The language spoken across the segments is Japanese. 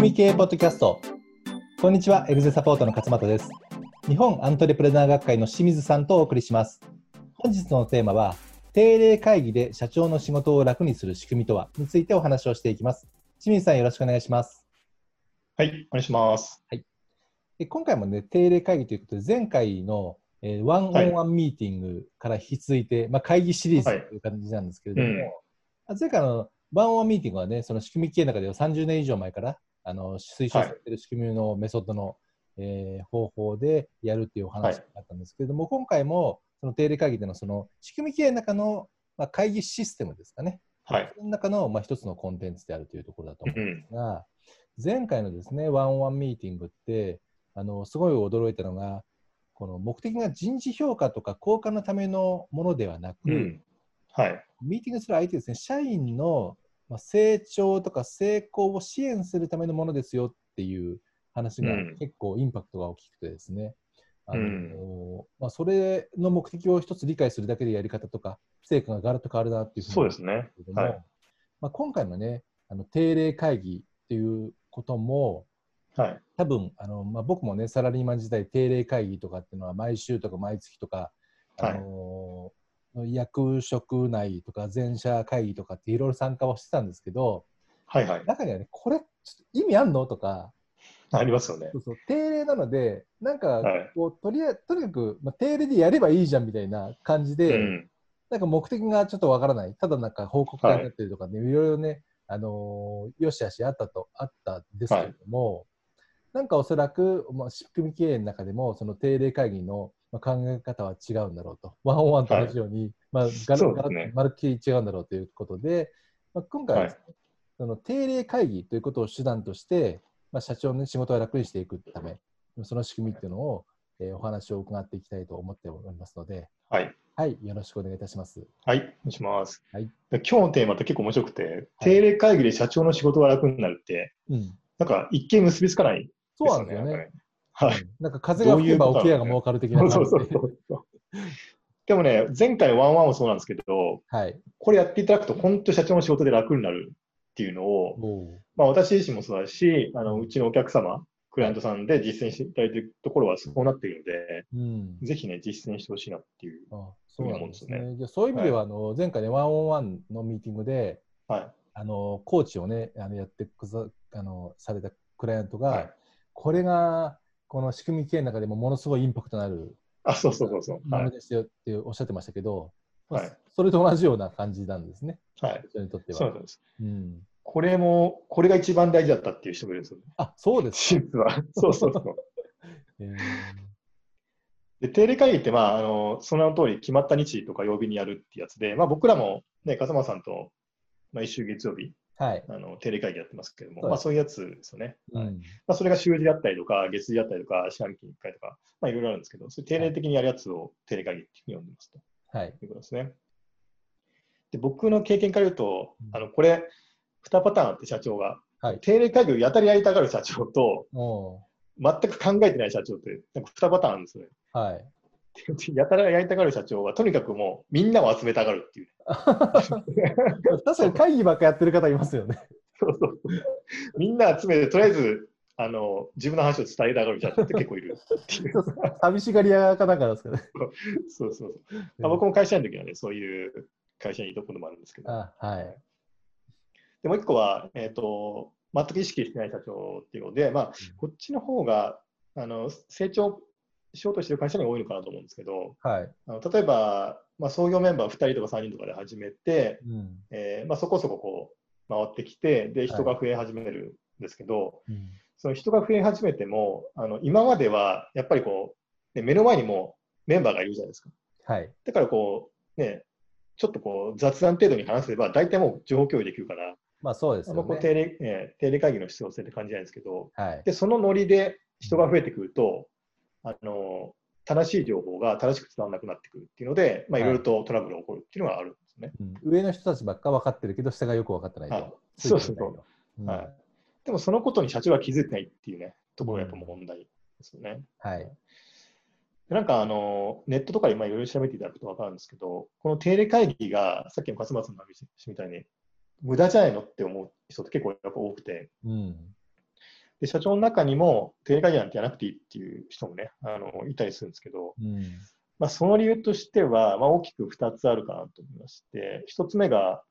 組み系ポッドキャスト。こんにちはエグゼサポートの勝又です。日本アントレプレナー学会の清水さんとお送りします。本日のテーマは定例会議で社長の仕事を楽にする仕組みとはについてお話をしていきます。清水さんよろしくお願いします。はいお願いします。はい。今回もね定例会議ということで前回のえー、ワンオンワンミーティングから引き続いて、はい、まあ、会議シリーズという感じなんですけれども、はいうん、前回のワンオンワンミーティングはね、その仕組み系の中では30年以上前からあの推奨されている仕組みのメソッドの、はい、えー、方法でやるっていうお話だったんですけれども、今回もその定例会議でのその仕組み系の中の、まあ、会議システムですかね、はい、その中の、まあ、一つのコンテンツであるというところだと思うんですが、うん、前回のですね、ワンオンワンミーティングって、あのすごい驚いたのが、この目的が人事評価とか交換のためのものではなく、うん、はい、ミーティングする相手ですね、社員の成長とか成功を支援するためのものですよっていう話が結構インパクトが大きくてですね、あの、うん、まあ、それの目的を一つ理解するだけでやり方とか、成果がガラッと変わるなっていうふうにそうですね。はい、まあ、今回のね、あの定例会議っていうことも、はい、多分あの、まあ、僕もねサラリーマン時代定例会議とかっていうのは毎週とか毎月とか、あのー、役職内とか全社会議とかっていろいろ参加はしてたんですけど、はいはい、中にはねこれ意味あんのとかありますよね。そうそう定例なのでなんかこう、はい、とりあとにかく、まあ、定例でやればいいじゃんみたいな感じで、うん、なんか目的がちょっとわからない。ただなんか報告会になってるとかね、はい、いろいろねあのー、よしあしあったとあったんですけれども、なんかおそらく、まあ、仕組み経営の中でも、その定例会議の考え方は違うんだろうと。ワンオンワンと同じように、はい、まあ、ガラガラ、ね、まるっきり違うんだろうということで、まあ、今回は、ねはい、その定例会議ということを手段として、まあ、社長の仕事を楽にしていくため、その仕組みっていうのを、えー、お話を伺っていきたいと思っておりますので、はい。はい、よろしくお願いいたします。はい、お願いします。はい、今日のテーマって結構面白くて、定例会議で社長の仕事が楽になるって、うん、なんか一見結びつかないそうなんですよね。はい。なんか風が吹けば桶屋が儲かる的な感じで。でもね、前回のワンワンもそうなんですけど、はい、これやっていただくと、本当社長の仕事で楽になるっていうのを、まあ、私自身もそうだし、あのうちのお客様、クライアントさんで実践していただいているところはそうなっているので、うん、ぜひね、実践してほしいなっていうそう思うんですね。じゃそういう意味では、はい、あの前回ね、ワンオンワンのミーティングで、はい、あのコーチをね、あのやってくざあのされたクライアントが、はい。これがこの仕組み系の中でもものすごいインパクトのあるあそうそうそうそう。ものですよっておっしゃってましたけど、はい、それと同じような感じなんですね。はい。人にとっては。そうです。うん。これも、これが一番大事だったっていう人もいるんですよね。あ、そうです。実は。そうそうそう。えー、で定例会議って、まあ、あのその通り決まった日とか曜日にやるってやつで、まあ、僕らも、ね、風間さんと毎週月曜日はい、あの定例会議やってますけれども、まあ、そういうやつですよね。うん、まあ、それが週次だったりとか、月次だったりとか、四半期に1回とか、まあ、いろいろあるんですけど、それ定例的にやるやつを定例会議っていうふうに呼んでますと、はい、いうことですね。で僕の経験から言うと、あのこれ、2パターンあって、社長が。はい、定例会議をやたりやりたがる社長と、全く考えてない社長って、なんか2パターンあるんですよね。はい、やたらやりたがる社長は、とにかくもうみんなを集めたがるっていう。確かに会議ばっかやってる方いますよね。そうそうみんな集めて、とりあえずあの自分の話を伝えたがる社長って結構いる寂しがり屋かなんかですかね。そうそうそう。あ僕も会社員の時はね、そういう会社にいたこともあるんですけど。はい、でもう一個は、えっ、ー、と、全く意識してない社長っていうので、まあ、こっちの方があの成長しようとしてる会社に多いのかなと思うんですけど、はい、あの例えば、まあ、創業メンバー2人とか3人とかで始めて、うん、えー、まあ、そこそここう回ってきてで人が増え始めるんですけど、はいうん、その人が増え始めてもあの今まではやっぱりこう、ね、目の前にもメンバーがいるじゃないですか。はい、だからこう、ね、ちょっとこう雑談程度に話せば大体もう情報共有できるから、まあそうです、ね、こう定例ね、定例会議の必要性って感じないんですけど、はい、でそのノリで人が増えてくると、あの正しい情報が正しく伝わらなくなってくるっていうので、まあ、いろいろとトラブルが起こるっていうのがあるんですね、うん、上の人たちばっか分かってるけど、下がよく分かってないと。はい、そうそうそう、うん、はい。でも、そのことに社長は気づいてないっていうね、ところがやっぱ問題ですよね。はい。なんかあのネットとかでいろいろ調べていただくと分かるんですけど、この定例会議がさっきの勝松の話みたいに、無駄じゃないのって思う人って結構やっぱ多くて、うん、で、社長の中にも定例会議なんてやらなくていいっていう人もね、あの、いたりするんですけど、うん。まあ、その理由としては、まあ、大きく2つあるかなと思いまして、1つ目が、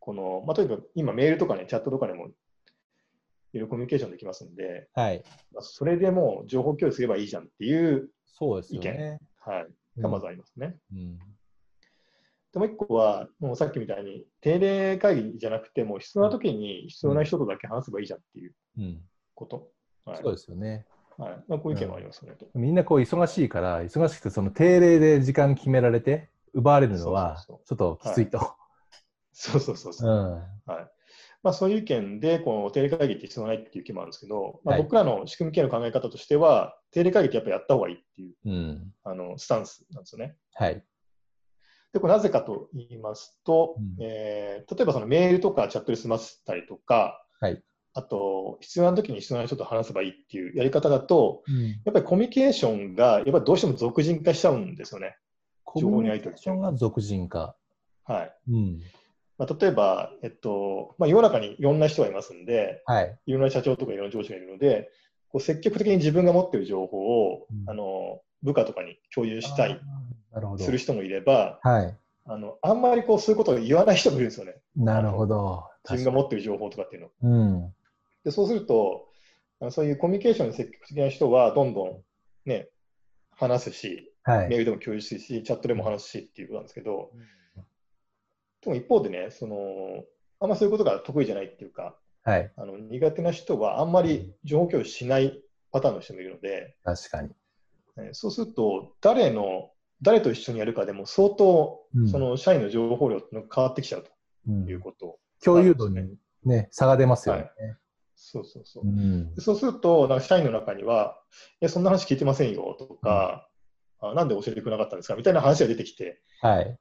この、まあ、とにかく今メールとかね、チャットとかでも、いろいろコミュニケーションできますんで、はい。まあ、それでもう情報共有すればいいじゃんっていう、そうですよね。はい、がまずありますね。うん。でもう一個は、もうさっきみたいに定例会議じゃなくて、もう必要な時に必要な人とだけ話せばいいじゃんっていううん。こと？はいそうですよね。はいまあ、こういう意見もありますよね。とみんなこう忙しいから、忙しくてその定例で時間決められて奪われるのはちょっときついと。そうそうそうそうう。ん。はいまあ、そういう意見で、この定例会議って必要ないっていう意見もあるんですけど、まあ、はい僕らの仕組み系の考え方としては、定例会議ってやっぱやった方がいいっていううん。あのスタンスなんですよね。はい。で、これなぜかと言いますと、うんえー例えばそのメールとかチャットで済ませたりとか、はいあと、必要な時に必要な人と話せばいいっていうやり方だと、やっぱりコミュニケーションが、やっぱりどうしても俗人化しちゃうんですよね。コミュニケーションが俗人化。はい。うん。まあ、例えば、えっと、まあ、世の中にいろんな人がいますんで、はい。いろんな社長とかいろんな上司がいるので、こう積極的に自分が持っている情報を、うんあの部下とかに共有したい、なるほどす。る人もいれば、はい。あのあんまりこうそういうことを言わない人もいるんですよね。なるほど。自分が持っている情報とかっていうのを。うん。でそうすると、あのそういうコミュニケーションに積極的な人はどんどん、ね、話すし、はいメー。ルでも共有するし、チャットでも話すしっていうことなんですけど、でも一方でね、そのあんまそういうことが得意じゃないっていうか、はい。あの苦手な人はあんまり情報共有しないパターンの人もいるので、確かに。えそうすると、誰の、誰と一緒にやるかでも相当、うんその社員の情報量っていうのが変わってきちゃうとうんいうこと。共有度にね、差が出ますよね。そうそうそうう。んで。そうすると、なんか社員の中には、いや、そんな話聞いてませんよとか、あなんで教えてくれなかったんですか？みたいな話が出てきて、はい。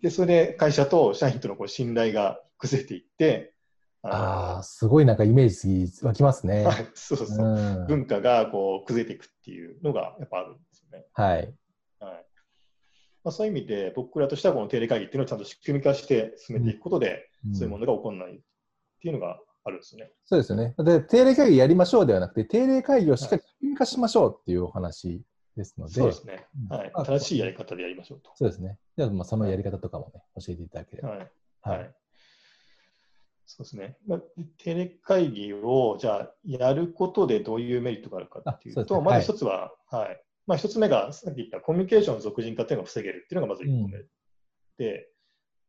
でそれで会社と社員とのこう信頼が崩れていって、ああ、すごいなんかイメージ湧きますねの。はい、そうそうそう、うん文化がこう崩れていくっていうのがやっぱあるんですよね。はい。はいまあ、そういう意味で、僕らとしてはこの定例会議っていうのをちゃんと仕組み化して進めていくことで、うんそういうものが起こらないっていうのがあるんですよね。そうですよね。で、定例会議やりましょうではなくて、定例会議をしっかり化しましょうっていうお話ですので、そうですね。うんはいしいやり方でやりましょうと。そうですね。じゃあ、まあ、そのやり方とかもね、教えていただければ。はい。ははい。そうですね。まあ、定例会議を、じゃあ、やることでどういうメリットがあるかっていうと、うねまず一つは、はい。まあ、一つ目が、さっき言ったコミュニケーションの俗人化っていうのが防げるっていうのがまず一個目。うんで、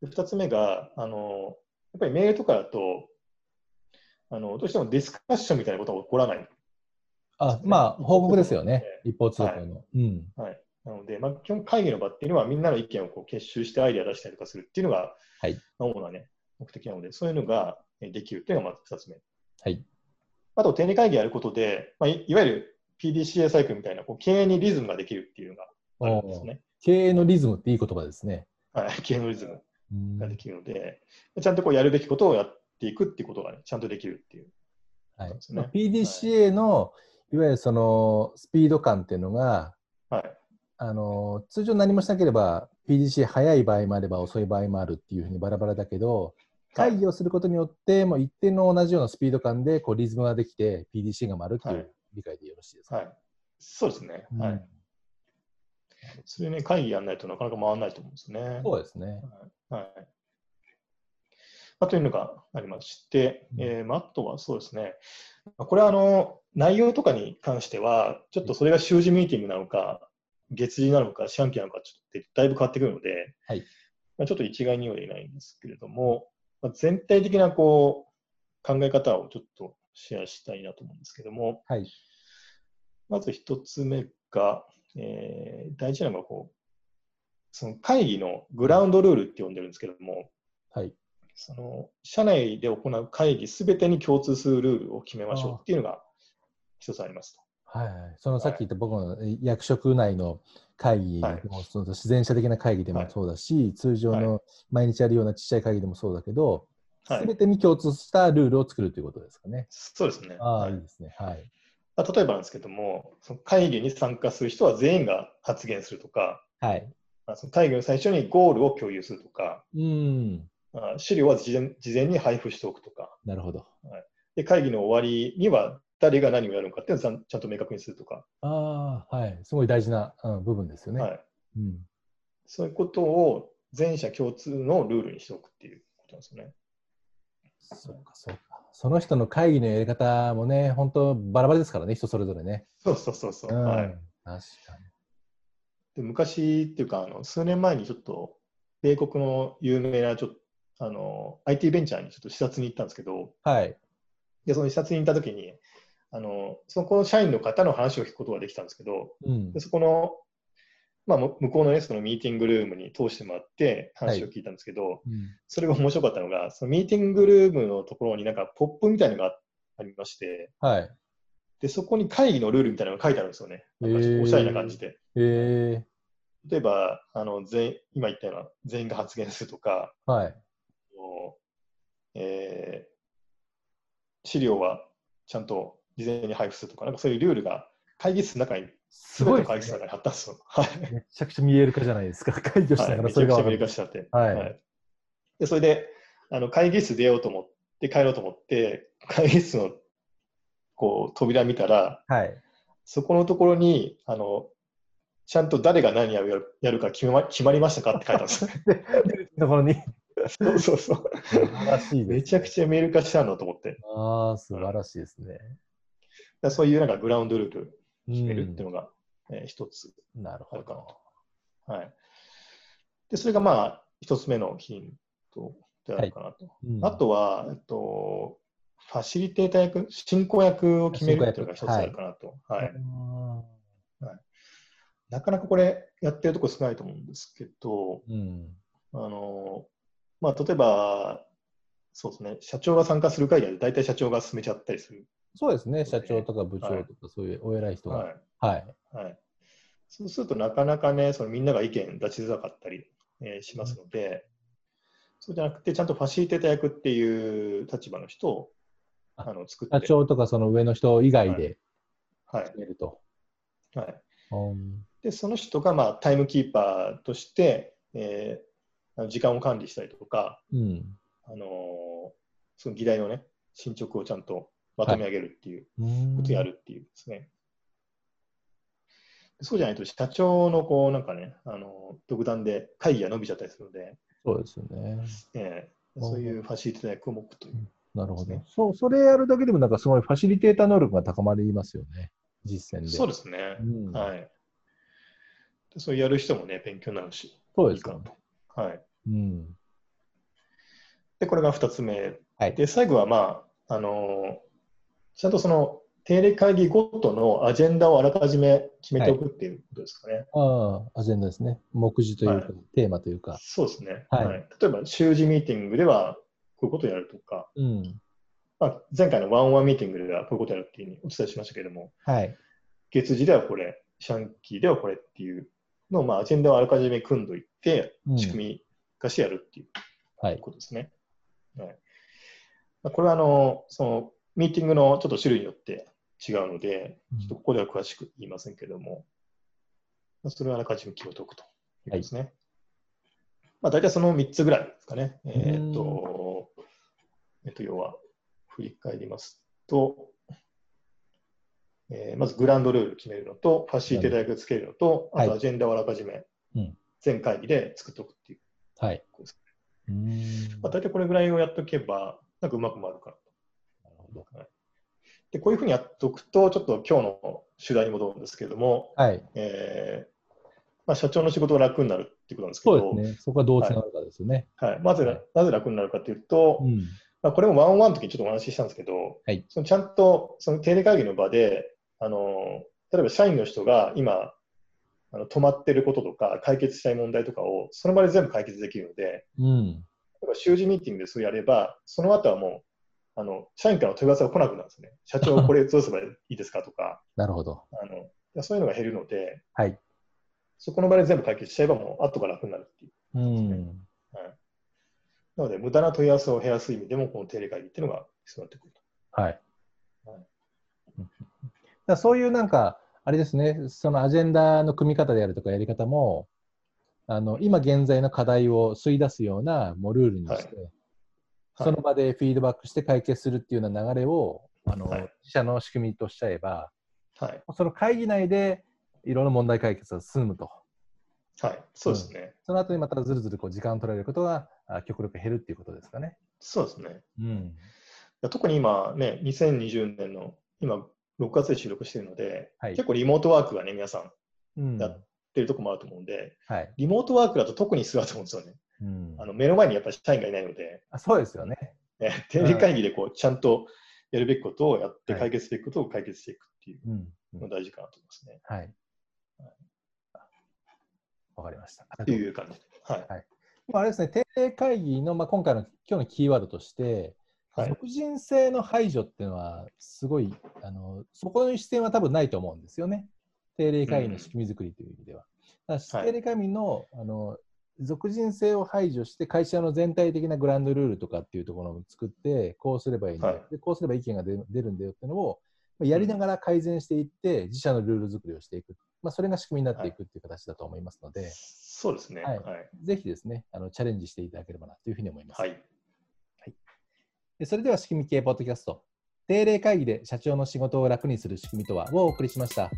で二つ目が、あの、やっぱりメールとかだと、あの、どうしてもディスカッションみたいなことが起こらない。あ、まあ、報告ですよね。一一方通行の。うん。はい。なので、まあ、基本会議の場っていうのはみんなの意見をこう結集してアイデア出したりとかするっていうのが、はいまあ主なね、目的なので、そういうのがえできるっていうのがまず二つ目。はい。あと、定例会議やることで、まあ、いいわゆる PDCA サイクルみたいなこう経営にリズムができるっていうのがあるんですね。経営のリズムっていい言葉ですね。はい、経営のリズムうんができるので、ちゃんとこうやるべきことをやっていくっていうことが、ね、ちゃんとできるっていう。はいまあ PDCA の、いわゆるそのスピード感っていうのが、はい。あの通常何もしなければ PDCA 早い場合もあれば遅い場合もあるっていうふうにバラバラだけど、はい会議をすることによって、もう一定の同じようなスピード感でこうリズムができて PDCA が丸っていはいう理解でよろしいですか、はい。そうですね。うんはい。それね、会議やらないとなかなか回らないと思うんですね。そうですね。はい。まあ、というのがありまして、うんえーまあ、あとはそうですね、まあこれはあの内容とかに関しては、ちょっとそれが週次ミーティングなのか、月次なのか、四半期なのか、ちょっとだいぶ変わってくるので、はいまあ、ちょっと一概には言えないんですけれども、まあ、全体的なこう考え方をちょっとシェアしたいなと思うんですけども、はい。まず一つ目が、えー大事なのがこう、その会議のグラウンドルールって呼んでるんですけども、はい。その社内で行う会議すべてに共通するルールを決めましょうっていうのが一つありますと。はいはい、そのさっき言った僕の役職内の会議でも、その自然者的な会議でもそうだし、通常の毎日やるようなちっちゃい会議でもそうだけど、はいすべてに共通したルールを作るということですかね。そうですね。ああ、はいいいですね。はい。まあ例えばなんですけども、その会議に参加する人は全員が発言するとか、はい。まあその会議の最初にゴールを共有するとか、うん。まあ資料は事前事前に配布しておくとか、なるほど。で会議の終わりには誰が何をやるのかっていうのをちゃんと明確にするとか。ああ、はい。すごい大事な、うん、部分ですよね。はい。うん。そういうことを全社共通のルールにしておくっていうことなんですよね。そうか、そうか。その人の会議のやり方もね、本当バラバラですからね、人それぞれね。そうそうそうそう。うん、はい。確かに。で昔っていうかあの、数年前にちょっと、米国の有名なちょっとあの IT ベンチャーにちょっと視察に行ったんですけど、はい。でその視察に行った時にあの、そこの社員の方の話を聞くことができたんですけど、うんで。そこの、まあ、む向こうのね、そのミーティングルームに通してもらって話を聞いたんですけど、うんそれが面白かったのが、そのミーティングルームのところになんかポップみたいなのがありまして、はい。で、そこに会議のルールみたいなのが書いてあるんですよね。なんかちょっとおしゃれな感じで。え例えば、あの全員今言ったような全員が発言するとか、ー、はい。えー資料はちゃんと事前に配布するとか、なんかそういうルールが会議室の中に、すごい会議室の中に貼ったんですよ。はい。めちゃくちゃ見える化じゃないですか。会議をしながはい、らめちゃくちゃ見それが分かるる化しちゃって。はいで、それで、あの会議室出ようと思って、帰ろうと思って、会議室のこう扉見たら、はい。そこのところに、あの、ちゃんと誰が何をやるやるか決ま決まりましたかって書いてあるんです ところに。そうそうそう。素晴らしいです、めちゃくちゃメール化したんだと思って。だかああ、素晴らしいですね。らそういうなんかグラウンドルールう決めるっていん、うのが、えー一つ。なるほど。はい。で、それがまあ、一つ目のヒントであるかなと。うんあとは、えっと、ファシリテーター役、進行役を決めるっていうのが一つあるかなと。はい。あなかなかこれ、やってるとこ少ないと思うんですけど、ーうん。あの、まあ、例えば、そうですね、社長が参加する会議は大体社長が進めちゃったりする。そうですね、社長とか部長とか、そういうお偉い人が。はい。はい。はい。そうするとなかなかね、そのみんなが意見出しづらかったり、えーしますので、そうじゃなくて、ちゃんとファシリテーター役っていう立場の人をああの作って、社長とかその上の人以外ではい決めると。はい、うんで、その人が、まあ、タイムキーパーとして、え時間を管理したりとか、うん。あのーその議題のね、進捗をちゃんとまとめ上げるっていうことをやるっていうですね。そうじゃないと、社長のこう、なんかね、あの独断で会議が伸びちゃったりするので、そうですよね。えーそういうファシリテーター役を持くという。なるほど。そう、それやるだけでもなんかすごいファシリテーター能力が高まりますよね。実践で。そうですね。うんはい。でそうやる人もね、勉強になるし、そうですかなと。はい。うん。で、これが2つ目。はい。で、最後は、まあ、あのちゃんとその定例会議ごとのアジェンダをあらかじめ決めておくっていうことですかね。ああ、アジェンダですね。目次というか、はいテーマというか。そうですね、はい例えば、週次ミーティングではこういうことをやるとか、うん。まあ、前回のワンワンミーティングではこういうことをやるっていうふうにお伝えしましたけれども、はい。月次ではこれ、四半期ではこれっていうのを、まあ、アジェンダをあらかじめ組んどいてう、ん仕組み化してやるっていうはい。ことですね。はいまあ、これはあのそのミーティングのちょっと種類によって違うので、ちょっとここでは詳しく言いませんけれども、まあ、それをあらかじめ決めておくということですね。まあ、大体その3つぐらいですかね。えーっと、えっと、要は、振り返りますと、えーまずグランドルール決めるのと、ファシリテーター役つけるのと、あはいとアジェンダをあらかじめうん全会議で作っておくっていうはい。うーん。まあ、大体これぐらいをやっておけば、なんかうまく回るかなと。なるほど。で、こういうふうにやっておくと、ちょっと今日の主題に戻るんですけれども、はい。えーまあ、社長の仕事が楽になるっていうことなんですけど、そうですね。そこはどうつながるかですよね。はい、まず、はいなぜ楽になるかというと、うん。まあ、これもワンオンワンの時にちょっとお話ししたんですけど、はいそのちゃんとその定例会議の場で、あの例えば社員の人が今、あの止まってることとか、解決したい問題とかをその場で全部解決できるので、うん。例えば週次ミーティングでそれやれば、その後はもう、あの社員からの問い合わせが来なくなるんですね。社長、これどうすればいいですかとか、なるほど。あのそういうのが減るので、はい。そこの場で全部解決しちゃえば、もう後が楽になるっていう。うん。はい、なので、無駄な問い合わせを減らす意味でも、この定例会議っていうのが必要になってくると。はい。はいだそういうなんか、あれですね、そのアジェンダの組み方であるとかやり方も、あの今現在の課題を吸い出すようなもうルールにして、はいその場でフィードバックして解決するっていうような流れをあの、はい、自社の仕組みとしちゃえば、はい、その会議内でいろんな問題解決が進むと。はい、そうですね。うん、その後にまたずるずるこう時間を取られることが極力減るっていうことですかね。そうですね。うん、特に今ね、2020年の今、6月で収録しているので、はい、結構リモートワークがね、皆さんやってるとこもあると思うんで、うんはい、リモートワークだと特にすると思うんですよね。うん、あの目の前にやっぱり社員がいないので、あそうですよね。ね定例会議でこうちゃんとやるべきことをやって、解決すべきことを解決していくっていうのが大事かなと思いますね。はい。わ、かりました。という感じで。はい。はい、あれですね、定例会議の、まあ、今回の今日のキーワードとして、はい、属人性の排除っていうのは、すごいあの、そこの視点は多分ないと思うんですよね。定例会議の仕組み作りという意味では。うん、定例会議のあの属人性を排除して会社の全体的なグランドルールとかっていうところを作ってこうすればいいんだ、はい、でこうすれば意見が出るんだよっていうのをやりながら改善していって自社のルール作りをしていく、まあ、それが仕組みになっていくっていう形だと思いますので、はい、そうですね、はい、ぜひですねあのチャレンジしていただければなというふうに思います。はい、それでは仕組み系ポッドキャスト定例会議で社長の仕事を楽にする仕組みとはをお送りしました。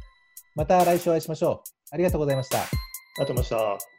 また来週お会いしましょう。ありがとうございました。ありがとうございました。